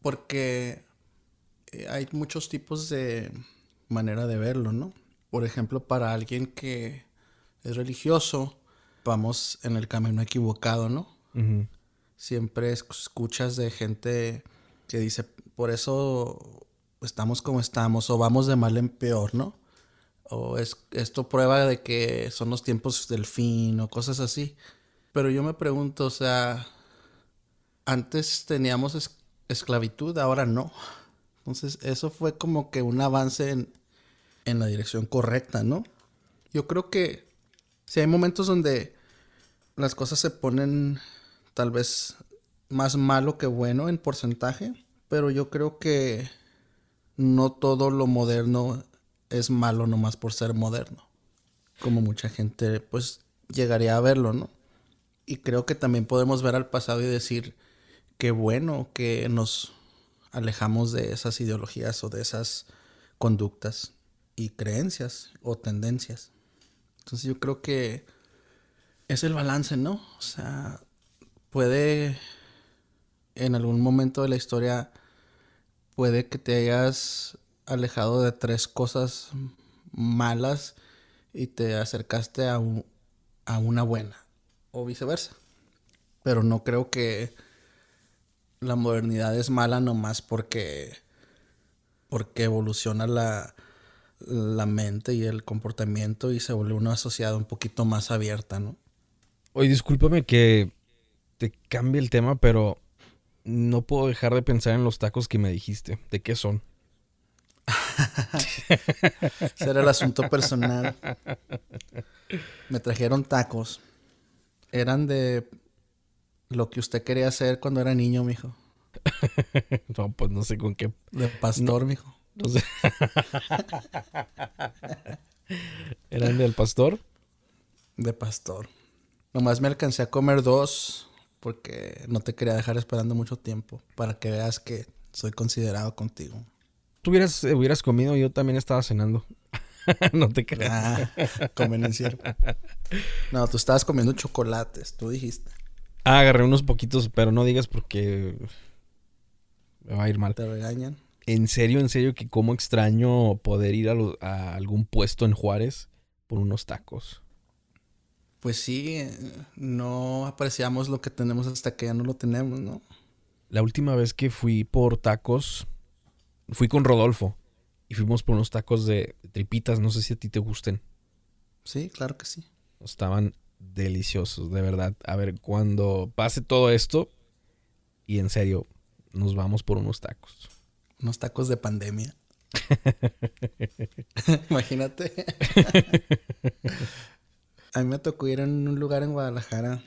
porque eh, hay muchos tipos de manera de verlo, ¿no? Por ejemplo, para alguien que es religioso, vamos en el camino equivocado, ¿no? Siempre es- escuchas de gente que dice, por eso estamos como estamos, o vamos de mal en peor, ¿no? O es, esto prueba de que son los tiempos del fin, o cosas así. Pero yo me pregunto, o sea, antes teníamos es- esclavitud, ahora no. Entonces, eso fue como que un avance en, en la dirección correcta, ¿no? Yo creo que si hay momentos donde las cosas se ponen tal vez más malo que bueno en porcentaje, pero yo creo que no todo lo moderno es malo nomás por ser moderno. Como mucha gente pues llegaría a verlo, ¿no? Y creo que también podemos ver al pasado y decir qué bueno que nos alejamos de esas ideologías o de esas conductas y creencias o tendencias. Entonces yo creo que es el balance, ¿no? O sea, puede en algún momento de la historia puede que te hayas alejado de tres cosas malas y te acercaste a, a una buena o viceversa. Pero no creo que la modernidad es mala nomás porque porque evoluciona la, la mente y el comportamiento y se vuelve una sociedad un poquito más abierta, ¿no? Oye, discúlpame que te cambie el tema, pero no puedo dejar de pensar en los tacos que me dijiste. ¿De qué son? *laughs* Ese era el asunto personal. Me trajeron tacos. Eran de lo que usted quería hacer cuando era niño, mijo. *laughs* No, pues no sé con qué. De pastor, mijo. No sé. ¿Eran del pastor? De pastor. Nomás me alcancé a comer dos porque no te quería dejar esperando mucho tiempo para que veas que soy considerado contigo. Tú hubieras, eh, hubieras comido, yo también estaba cenando. *laughs* no te creas. Ah. No, tú estabas comiendo chocolates, tú dijiste. Ah, agarré unos poquitos, pero no digas porque me va a ir mal. Te regañan. En serio, en serio, que cómo extraño poder ir a, lo- a algún puesto en Juárez por unos tacos. Pues sí, eh, no apreciamos lo que tenemos hasta que ya no lo tenemos, ¿no? La última vez que fui por tacos, fui con Rodolfo y fuimos por unos tacos de tripitas, no sé si a ti te gusten. Sí, claro que sí. Estaban deliciosos, de verdad. A ver, cuando pase todo esto y en serio, nos vamos por unos tacos. Unos tacos de pandemia. *laughs* Imagínate. a mí me tocó ir en un lugar en Guadalajara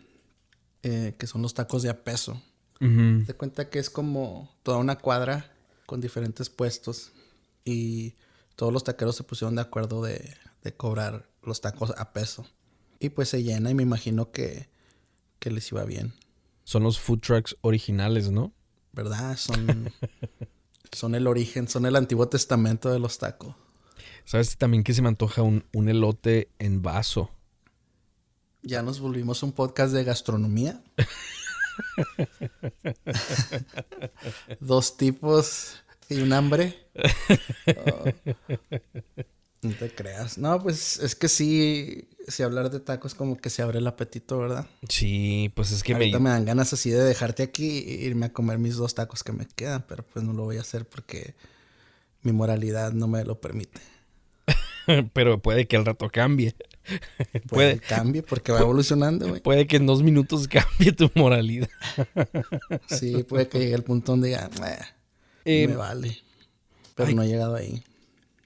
eh, que son los tacos de a peso. Te cuenta que es como toda una cuadra con diferentes puestos y todos los taqueros se pusieron de acuerdo de, de cobrar los tacos a peso. Y pues se llena y me imagino que, que les iba bien. Son los food trucks originales, ¿no? ¿Verdad? Son, *laughs* son el origen, son el Antiguo Testamento de los tacos. ¿Sabes también que se me antoja un, un elote en vaso? Ya nos volvimos un podcast de gastronomía. *laughs* Dos tipos y un hambre. *laughs* Oh. No te creas. No, pues es que sí, si hablar de tacos como que se abre el apetito, ¿verdad? Sí, pues es que Ahorita me... me dan ganas así de dejarte aquí e irme a comer mis dos tacos que me quedan, pero pues no lo voy a hacer porque mi moralidad no me lo permite. *laughs* Pero puede que al rato cambie. *laughs* Puede puede, cambie porque va evolucionando, güey. puede que en dos minutos *laughs* cambie tu moralidad. Sí, puede que llegue el punto donde diga, "Eh, Eh, me vale. Pero ay. no he llegado ahí.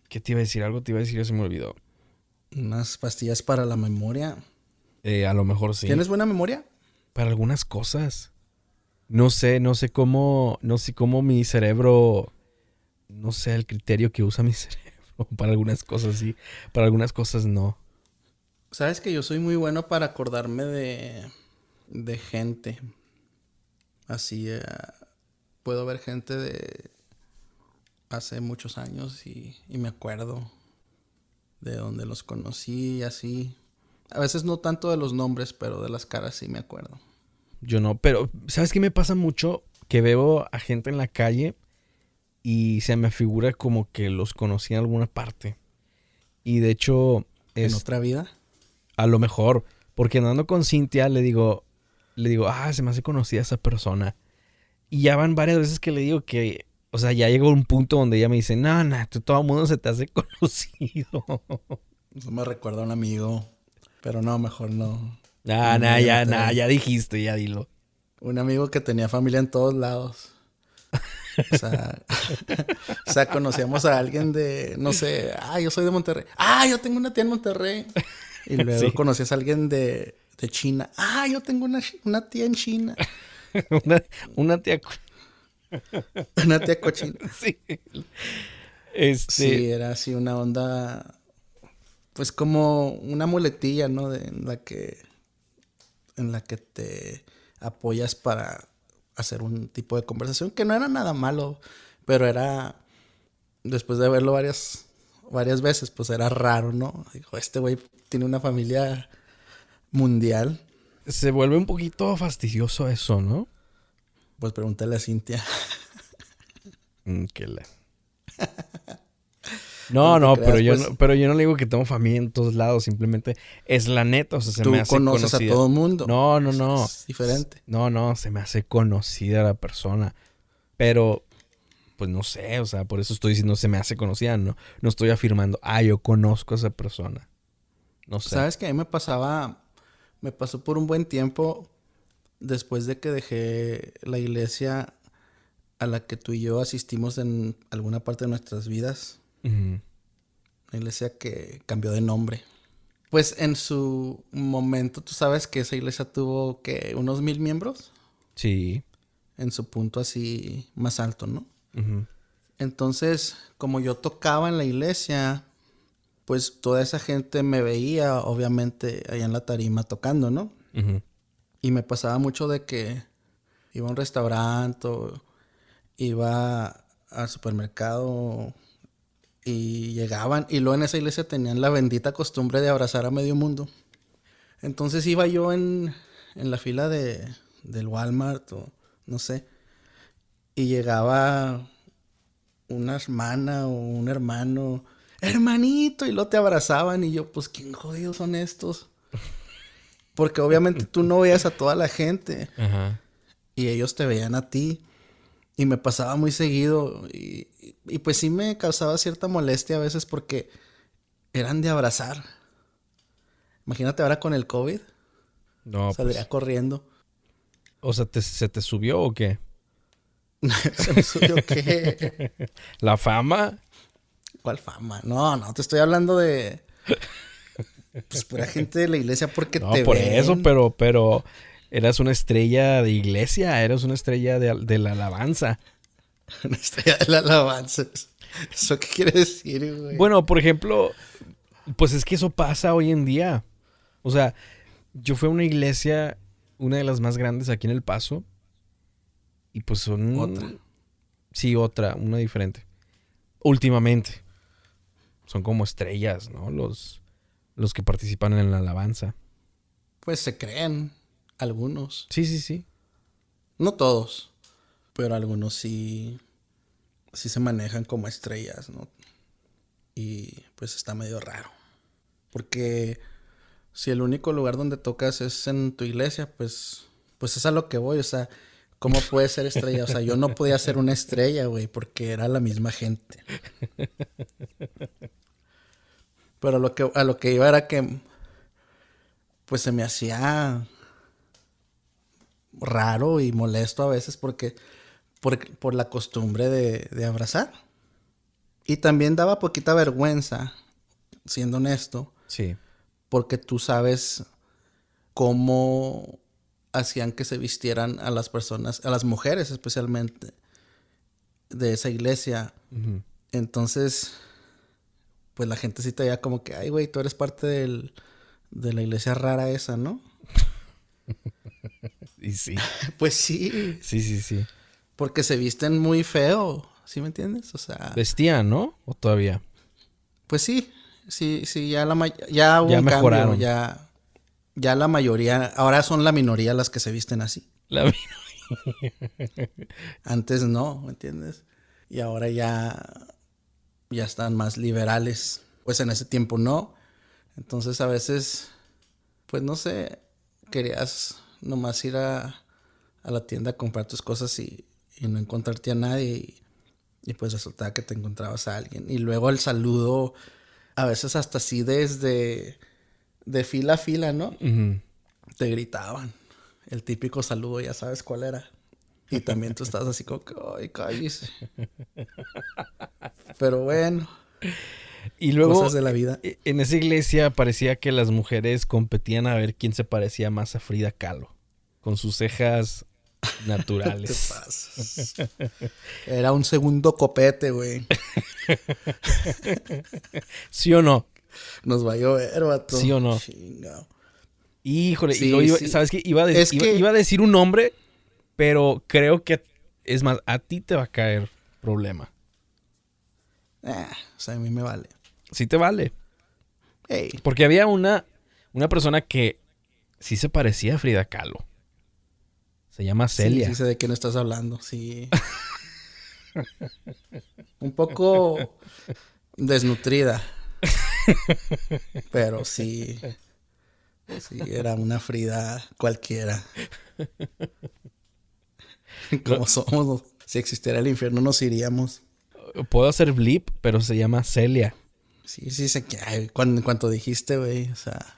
¿Qué te iba a decir? Algo te iba a decir, se me olvidó. Unas pastillas para la memoria. Eh, a lo mejor sí. ¿Tienes buena memoria? Para algunas cosas. No sé, no sé cómo, no sé cómo mi cerebro, no sé el criterio que usa mi *laughs* cerebro. para algunas cosas sí, para algunas cosas no. Sabes que yo soy muy bueno para acordarme de, de gente. Así, eh, puedo ver gente de hace muchos años y, y me acuerdo de donde los conocí y así. A veces no tanto de los nombres, pero de las caras sí me acuerdo. Yo no, pero ¿sabes qué me pasa mucho? Que veo a gente en la calle y se me figura como que los conocí en alguna parte. Y de hecho, ¿En otra vida? A lo mejor, porque andando con Cintia le digo, le digo, ah, se me hace conocida esa persona. Y ya van varias veces que le digo que, o sea, ya llegó un punto donde ella me dice, no, no, todo el mundo se te hace *laughs* conocido. Eso me recuerda a un amigo, pero no, mejor no. Nah, nah, ya te- nah, ya dijiste, ya dilo. Un amigo que tenía familia en todos lados. O sea, *laughs* o sea, conocíamos a alguien de, no sé, ah, yo soy de Monterrey. Ah, yo tengo una tía en Monterrey. Y luego Sí. conocías a alguien de, de China. Ah, yo tengo una, una tía en China. *laughs* una, una tía. *laughs* Una tía cochina. *laughs* Sí. Este. Sí, era así una onda, pues como una muletilla, ¿no? De, en la que, en la que te apoyas para hacer un tipo de conversación que no era nada malo, pero era, después de verlo varias, varias veces, pues era raro, ¿no? Dijo, este güey tiene una familia mundial. Se vuelve un poquito fastidioso eso, ¿no? Pues pregúntale a Cintia. *laughs* Mm, que la- *laughs* No, No pero yo pues. no, pero yo no le digo que tengo familia en todos lados, simplemente es la neta, o sea, se Tú me hace conoces conocida. a todo mundo. No, no, no. Es diferente. No, no, se me hace conocida la persona. Pero, pues no sé, o sea, por eso estoy diciendo se me hace conocida, no, no estoy afirmando, ah, yo conozco a esa persona. No sé. ¿Sabes que a mí me pasaba, me pasó por un buen tiempo después de que dejé la iglesia a la que tú y yo asistimos en alguna parte de nuestras vidas? Ujú. Una iglesia que cambió de nombre. Pues en su momento, tú sabes que esa iglesia tuvo que unos mil miembros Sí. en su punto así más alto, ¿no? Entonces, como yo tocaba en la iglesia, pues toda esa gente me veía, obviamente, allá en la tarima tocando, ¿no? Y me pasaba mucho de que iba a un restaurante o iba al supermercado y llegaban y luego en esa iglesia tenían la bendita costumbre de abrazar a medio mundo. Entonces iba yo en, en la fila de, del Walmart o no sé y llegaba una hermana o un hermano, hermanito, y lo te abrazaban y yo, pues, ¿quién jodidos son estos? Porque obviamente tú no veías a toda la gente Ajá. y ellos te veían a ti. Y me pasaba muy seguido y, y- y pues sí me causaba cierta molestia a veces porque eran de abrazar. Imagínate ahora con el COVID, No, saldría pues, corriendo. o sea, ¿te- ¿se te subió o qué? *laughs* Que... ¿La fama? ¿Cuál fama? No, no, te estoy hablando de... Pues pura gente de la iglesia porque No, te por ven. eso, pero, pero eras una estrella de iglesia, eras una estrella de, de la alabanza. *laughs* Una estrella de la alabanza. ¿Eso qué quiere decir, güey? Bueno, por ejemplo, pues es que eso pasa hoy en día. O sea, yo fui a una iglesia, una de las más grandes aquí en El Paso, y pues son... Otra. Sí, otra, una diferente. Últimamente. Son como estrellas, ¿no? Los, los que participan en la alabanza. Pues se creen algunos. Sí, sí, sí. No todos, pero algunos sí, sí se manejan como estrellas, ¿no? Y pues está medio raro. Porque si el único lugar donde tocas es en tu iglesia, pues, pues es a lo que voy. O sea, ¿cómo puedes ser estrella? O sea, yo no podía ser una estrella, güey, porque era la misma gente. Pero lo que, a lo que iba era que, pues se me hacía raro y molesto a veces porque por, por la costumbre de, de abrazar. Y también daba poquita vergüenza, siendo honesto, Sí. porque tú sabes cómo hacían que se vistieran a las personas, a las mujeres especialmente, de esa iglesia. Entonces, pues la gente sí te veía como que, ay, güey, tú eres parte del, de la iglesia rara esa, ¿no? *laughs* Y sí. *laughs* Pues sí, Sí, sí, sí. porque se visten muy feo, ¿sí me entiendes? O sea, Vestían, ¿no? ¿O todavía? pues sí, sí, sí, ya la ya hubo Ya un mejoraron. cambio, ya, ya la mayoría, ahora son la minoría las que se visten así. La *laughs* Antes no, ¿me entiendes? Y ahora ya, ya están más liberales. Pues en ese tiempo no. Entonces a veces, pues no sé, querías nomás ir a, a la tienda a comprar tus cosas y, y no encontrarte a nadie. Y, y pues resultaba que te encontrabas a alguien. Y luego el saludo, a veces hasta así desde de fila a fila, ¿no? Te gritaban. El típico saludo, ya sabes cuál era. Y también tú estás así como que, ay, cállese. Pero bueno, Y luego, cosas de la vida. e- en esa iglesia parecía que las mujeres competían a ver quién se parecía más a Frida Kahlo. Con sus cejas *laughs* Te naturales. pasas. Era un segundo copete, güey. *laughs* ¿Sí o no? Nos va a llover, vato. ¿Sí o no? Chingao. Híjole, Sí, iba- sí. ¿sabes qué? Iba de- que- iba a decir un nombre, pero creo que, es más, a ti te va a caer problema. Ah, o sea, a mí me vale. Sí te vale. Porque había una, una persona que sí se parecía a Frida Kahlo. Se llama sí, Celia. Sí, sé de quién estás hablando, sí. *laughs* un poco desnutrida. *laughs* *laughs* Pero sí. Sí, era una Frida cualquiera. *laughs* Como somos, si existiera el infierno nos iríamos. Puedo hacer blip, pero se llama Celia. Sí, sí, sé que ay, cuando, en cuanto dijiste, güey, o sea,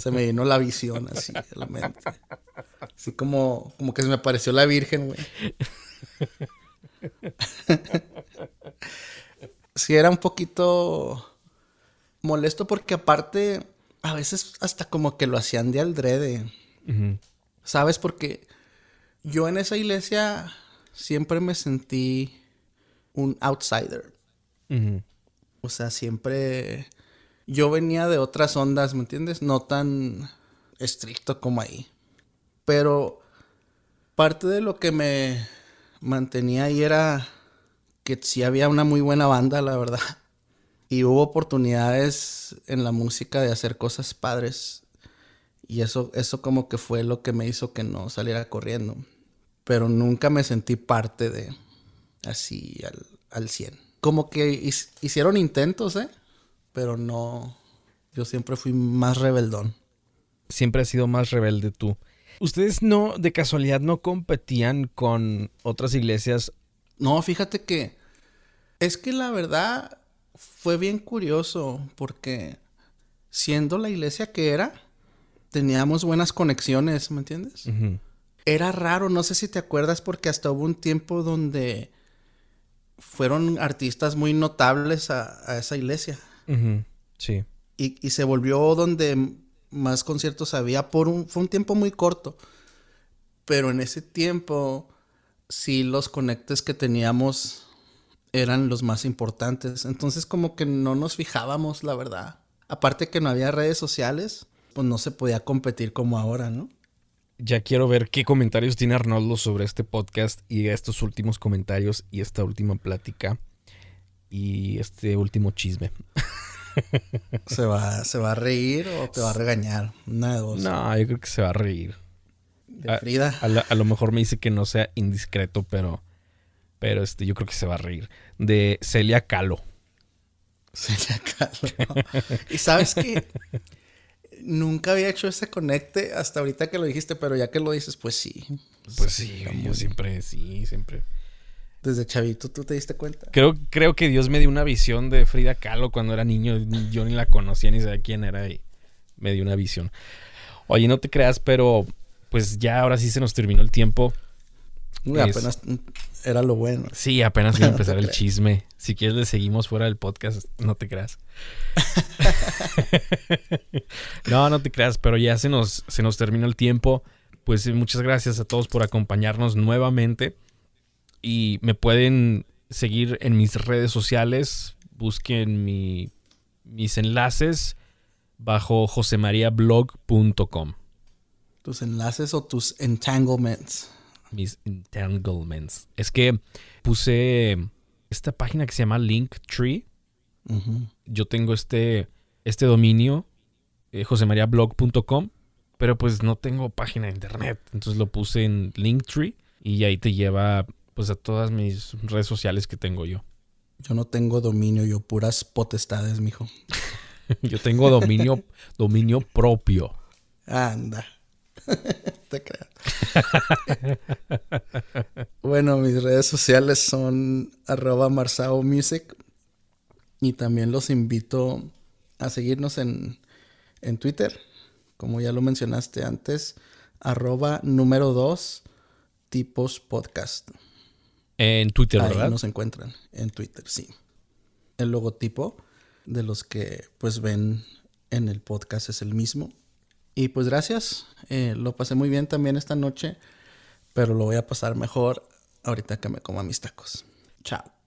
se me vino la visión así a la mente. Así como, como que se me apareció la Virgen, güey. *laughs* Sí, era un poquito molesto porque aparte, a veces hasta como que lo hacían de aldrede. ¿Sabes? Porque yo en esa iglesia siempre me sentí un outsider. O sea, siempre yo venía de otras ondas, ¿me entiendes? No tan estricto como ahí. Pero parte de lo que me mantenía ahí era que sí había una muy buena banda, la verdad. Y hubo oportunidades en la música de hacer cosas padres. Y eso, eso como que fue lo que me hizo que no saliera corriendo. Pero nunca me sentí parte de así al, al 100. Como que his- hicieron intentos, ¿eh? Pero no... Yo siempre fui más rebeldón. Siempre has sido más rebelde tú. ¿Ustedes no, de casualidad, no competían con otras iglesias? No, fíjate que... Es que la verdad fue bien curioso porque siendo la iglesia que era, teníamos buenas conexiones, ¿me entiendes? Era raro, no sé si te acuerdas, porque hasta hubo un tiempo donde fueron artistas muy notables a, a esa iglesia. Sí. Y, y se volvió donde más conciertos había por un, fue un tiempo muy corto. Pero en ese tiempo, sí, los conectes que teníamos eran los más importantes. Entonces, como que no nos fijábamos, la verdad. Aparte que no había redes sociales, pues no se podía competir como ahora, ¿no? Ya quiero ver qué comentarios tiene Arnoldo sobre este podcast y estos últimos comentarios y esta última plática y este último chisme. *laughs* Se va, se va a reír o te va a regañar. Una de dos. No, yo creo que se va a reír. De Frida. A, la- a lo mejor me dice que no sea indiscreto, pero, pero este, yo creo que se va a reír. De Celia Calo. Celia Kahlo. y sabes que nunca había hecho ese conecte hasta ahorita que lo dijiste, pero ya que lo dices, pues sí. Pues sí, yo siempre, sí, siempre. Desde chavito tú te diste cuenta. Creo, creo que Dios me dio una visión de Frida Kahlo cuando era niño. Yo ni la conocía ni sabía quién era y me dio una visión. Oye, no te creas, pero pues ya ahora sí se nos terminó el tiempo. Uy, Es- Apenas era lo bueno. Sí, apenas iba a empezar *laughs* el creas. chisme. Si quieres le seguimos fuera del podcast, no te creas. *laughs* no, no te creas, pero ya se nos, se nos terminó el tiempo. Pues eh, muchas gracias a todos por acompañarnos nuevamente. Y me pueden seguir en mis redes sociales. Busquen mi mis enlaces bajo josemariablog.com. Tus enlaces o tus entanglements. Mis entanglements. Es que puse esta página que se llama Linktree. Ujú. Yo tengo este, este dominio, eh, josemariablog.com, pero pues no tengo página de internet. Entonces lo puse en Linktree y ahí te lleva pues a todas mis redes sociales que tengo yo. Yo no tengo dominio, yo puras potestades, mijo. *laughs* Yo tengo dominio, dominio propio. Anda. *laughs* Te creo. *laughs* bueno, mis redes sociales son arroba Marsao Music. Y también los invito a seguirnos en, en Twitter. Como ya lo mencionaste antes, arroba número 2 tipos podcast. En Twitter, Ahí ¿verdad? nos encuentran en Twitter, sí. El logotipo de los que pues ven en el podcast es el mismo. Y pues gracias. Eh, lo pasé muy bien también esta noche, pero lo voy a pasar mejor ahorita que me coma mis tacos. Chao.